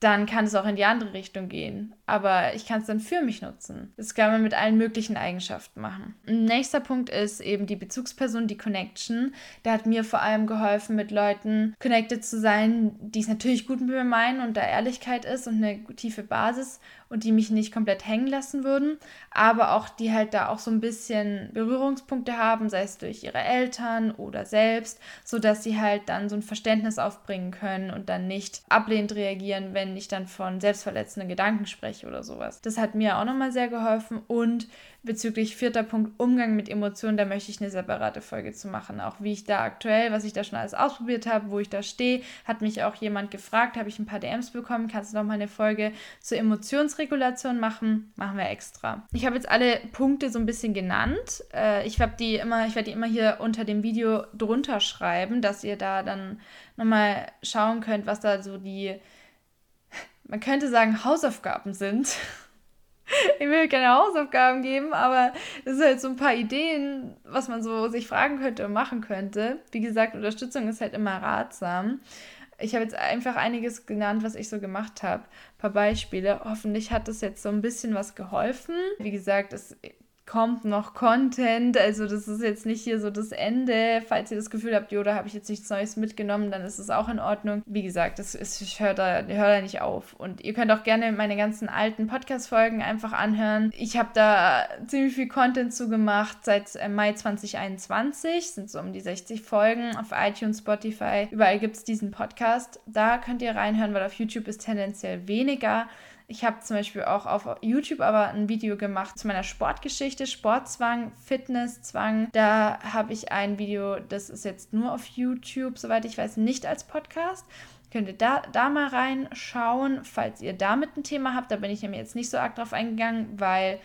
dann kann es auch in die andere Richtung gehen. Aber ich kann es dann für mich nutzen. Das kann man mit allen möglichen Eigenschaften machen. Nächster Punkt ist eben die Bezugsperson, die Connection. Der hat mir vor allem geholfen, mit Leuten connected zu sein, die es natürlich gut mit mir meinen und da Ehrlichkeit ist und eine tiefe Basis und die mich nicht komplett hängen lassen würden, aber auch die halt da auch so ein bisschen Berührungspunkte haben, sei es durch ihre Eltern oder selbst, sodass sie halt dann so ein Verständnis aufbringen können und dann nicht ablehnend reagieren, wenn ich dann von selbstverletzenden Gedanken spreche oder sowas. Das hat mir auch nochmal sehr geholfen und bezüglich vierter Punkt Umgang mit Emotionen, da möchte ich eine separate Folge zu machen. Auch wie ich da aktuell, was ich da schon alles ausprobiert habe, wo ich da stehe, hat mich auch jemand gefragt, habe ich ein paar DMs bekommen, kannst du noch mal eine Folge zur Emotionsregulation machen? Machen wir extra. Ich habe jetzt alle Punkte so ein bisschen genannt. Äh, ich habe die immer, ich werde die immer hier unter dem Video drunter schreiben, dass ihr da dann nochmal schauen könnt, was da so die, man könnte sagen, Hausaufgaben sind. [laughs] [laughs] ich will keine Hausaufgaben geben, aber es sind halt so ein paar Ideen, was man so sich fragen könnte und machen könnte. Wie gesagt, Unterstützung ist halt immer ratsam. Ich habe jetzt einfach einiges genannt, was ich so gemacht habe. Ein paar Beispiele. Hoffentlich hat das jetzt so ein bisschen was geholfen. Wie gesagt, es kommt noch Content. Also das ist jetzt nicht hier so das Ende. Falls ihr das Gefühl habt, jo, da habe ich jetzt nichts Neues mitgenommen, dann ist es auch in Ordnung. Wie gesagt, das ist, ich höre da, hör da nicht auf. Und ihr könnt auch gerne meine ganzen alten Podcast-Folgen einfach anhören. Ich habe da ziemlich viel Content zugemacht seit äh, Mai 2021. Sind so um die 60 Folgen auf iTunes, Spotify. Überall gibt es diesen Podcast. Da könnt ihr reinhören, weil auf YouTube ist tendenziell weniger. Ich habe zum Beispiel auch auf YouTube aber ein Video gemacht zu meiner Sportgeschichte, Sportzwang, Fitnesszwang. Da habe ich ein Video, das ist jetzt nur auf YouTube, soweit ich weiß, nicht als Podcast. Könnt ihr da, da mal reinschauen, falls ihr damit ein Thema habt. Da bin ich nämlich jetzt nicht so arg drauf eingegangen, weil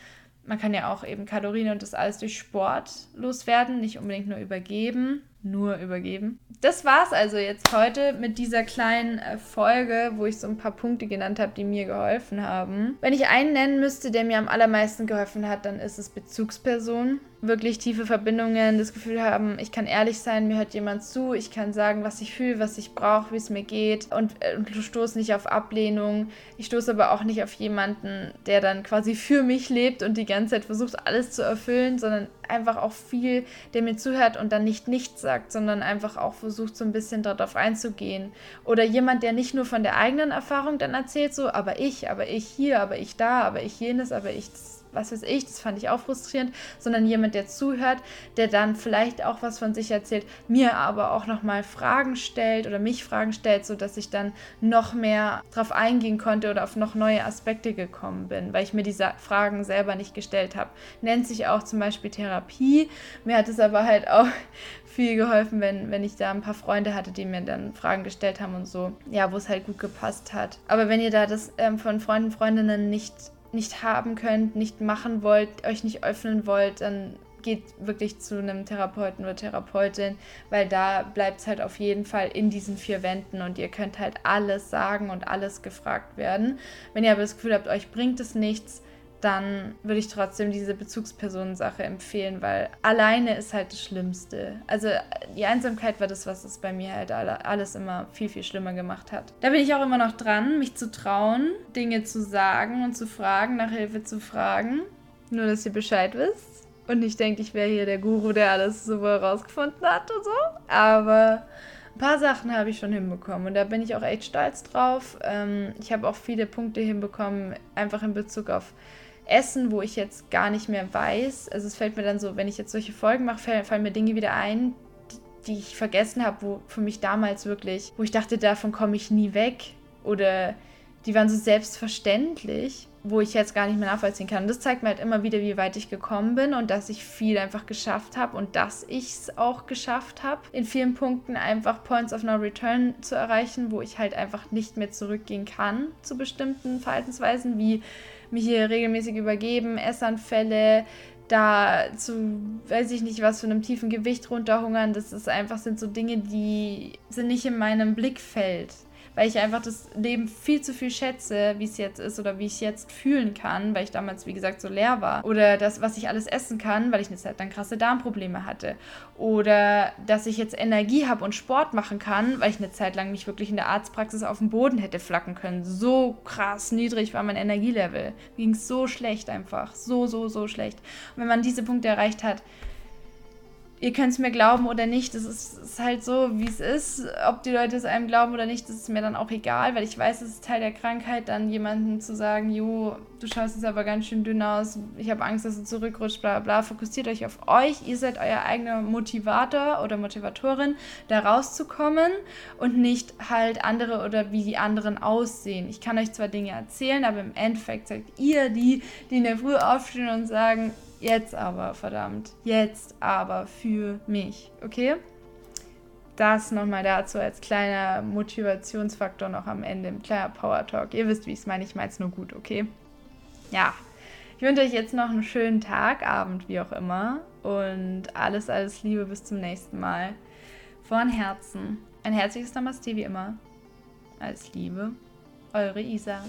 man kann ja auch eben Kalorien und das alles durch Sport loswerden, nicht unbedingt nur übergeben nur übergeben. Das war's also jetzt heute mit dieser kleinen äh, Folge, wo ich so ein paar Punkte genannt habe, die mir geholfen haben. Wenn ich einen nennen müsste, der mir am allermeisten geholfen hat, dann ist es Bezugsperson. Wirklich tiefe Verbindungen, das Gefühl haben, ich kann ehrlich sein, mir hört jemand zu, ich kann sagen, was ich fühle, was ich brauche, wie es mir geht und, äh, und stoße nicht auf Ablehnung. Ich stoße aber auch nicht auf jemanden, der dann quasi für mich lebt und die ganze Zeit versucht, alles zu erfüllen, sondern einfach auch viel, der mir zuhört und dann nicht nichts sagt, sondern einfach auch versucht, so ein bisschen darauf einzugehen. Oder jemand, der nicht nur von der eigenen Erfahrung dann erzählt, so, aber ich, aber ich hier, aber ich da, aber ich jenes, aber ich was weiß ich, das fand ich auch frustrierend, sondern jemand, der zuhört, der dann vielleicht auch was von sich erzählt, mir aber auch nochmal Fragen stellt oder mich Fragen stellt, sodass ich dann noch mehr drauf eingehen konnte oder auf noch neue Aspekte gekommen bin, weil ich mir diese Fragen selber nicht gestellt habe. Nennt sich auch zum Beispiel Therapie. Mir hat es aber halt auch [laughs] viel geholfen, wenn, wenn ich da ein paar Freunde hatte, die mir dann Fragen gestellt haben und so. Ja, wo es halt gut gepasst hat. Aber wenn ihr da das ähm, von Freunden, Freundinnen nicht nicht haben könnt, nicht machen wollt, euch nicht öffnen wollt, dann geht wirklich zu einem Therapeuten oder Therapeutin, weil da bleibt es halt auf jeden Fall in diesen vier Wänden und ihr könnt halt alles sagen und alles gefragt werden. Wenn ihr aber das Gefühl habt, euch bringt es nichts, dann würde ich trotzdem diese Bezugspersonensache empfehlen, weil alleine ist halt das Schlimmste. Also die Einsamkeit war das, was es bei mir halt alles immer viel, viel schlimmer gemacht hat. Da bin ich auch immer noch dran, mich zu trauen, Dinge zu sagen und zu fragen, nach Hilfe zu fragen. Nur, dass ihr Bescheid wisst und nicht denkt, ich wäre hier der Guru, der alles so rausgefunden hat und so. Aber ein paar Sachen habe ich schon hinbekommen und da bin ich auch echt stolz drauf. Ähm, ich habe auch viele Punkte hinbekommen, einfach in Bezug auf Essen, wo ich jetzt gar nicht mehr weiß. Also es fällt mir dann so, wenn ich jetzt solche Folgen mache, fallen mir Dinge wieder ein, die, die ich vergessen habe, wo für mich damals wirklich, wo ich dachte, davon komme ich nie weg. Oder die waren so selbstverständlich, wo ich jetzt gar nicht mehr nachvollziehen kann. Und das zeigt mir halt immer wieder, wie weit ich gekommen bin und dass ich viel einfach geschafft habe und dass ich es auch geschafft habe, in vielen Punkten einfach Points of No Return zu erreichen, wo ich halt einfach nicht mehr zurückgehen kann zu bestimmten Verhaltensweisen, wie mich hier regelmäßig übergeben, Essanfälle, da zu, weiß ich nicht, was für einem tiefen Gewicht runterhungern. Das ist einfach, sind so Dinge, die sind nicht in meinem Blickfeld weil ich einfach das Leben viel zu viel schätze, wie es jetzt ist oder wie ich es jetzt fühlen kann, weil ich damals, wie gesagt, so leer war. Oder das, was ich alles essen kann, weil ich eine Zeit lang krasse Darmprobleme hatte. Oder dass ich jetzt Energie habe und Sport machen kann, weil ich eine Zeit lang mich wirklich in der Arztpraxis auf dem Boden hätte flacken können. So krass niedrig war mein Energielevel. Ging so schlecht einfach. So, so, so schlecht. Und wenn man diese Punkte erreicht hat, ihr könnt es mir glauben oder nicht, das ist, ist, halt so, wie es ist. Ob die Leute es einem glauben oder nicht, das ist mir dann auch egal, weil ich weiß, es ist Teil der Krankheit, dann jemandem zu sagen, jo, du schaust jetzt aber ganz schön dünn aus, ich habe Angst, dass du zurückrutscht, bla bla. Fokussiert euch auf euch, ihr seid euer eigener Motivator oder Motivatorin, da rauszukommen und nicht halt andere oder wie die anderen aussehen. Ich kann euch zwar Dinge erzählen, aber im Endeffekt seid ihr die, die in der Früh aufstehen und sagen, Jetzt aber, verdammt. Jetzt aber für mich. Okay? Das nochmal dazu als kleiner Motivationsfaktor noch am Ende, ein kleiner Power Talk. Ihr wisst, wie ich es meine. Ich meine es nur gut, okay? Ja. Ich wünsche euch jetzt noch einen schönen Tag, Abend, wie auch immer. Und alles, alles Liebe. Bis zum nächsten Mal. Von Herzen. Ein herzliches Namaste wie immer. Alles Liebe. Eure Isa.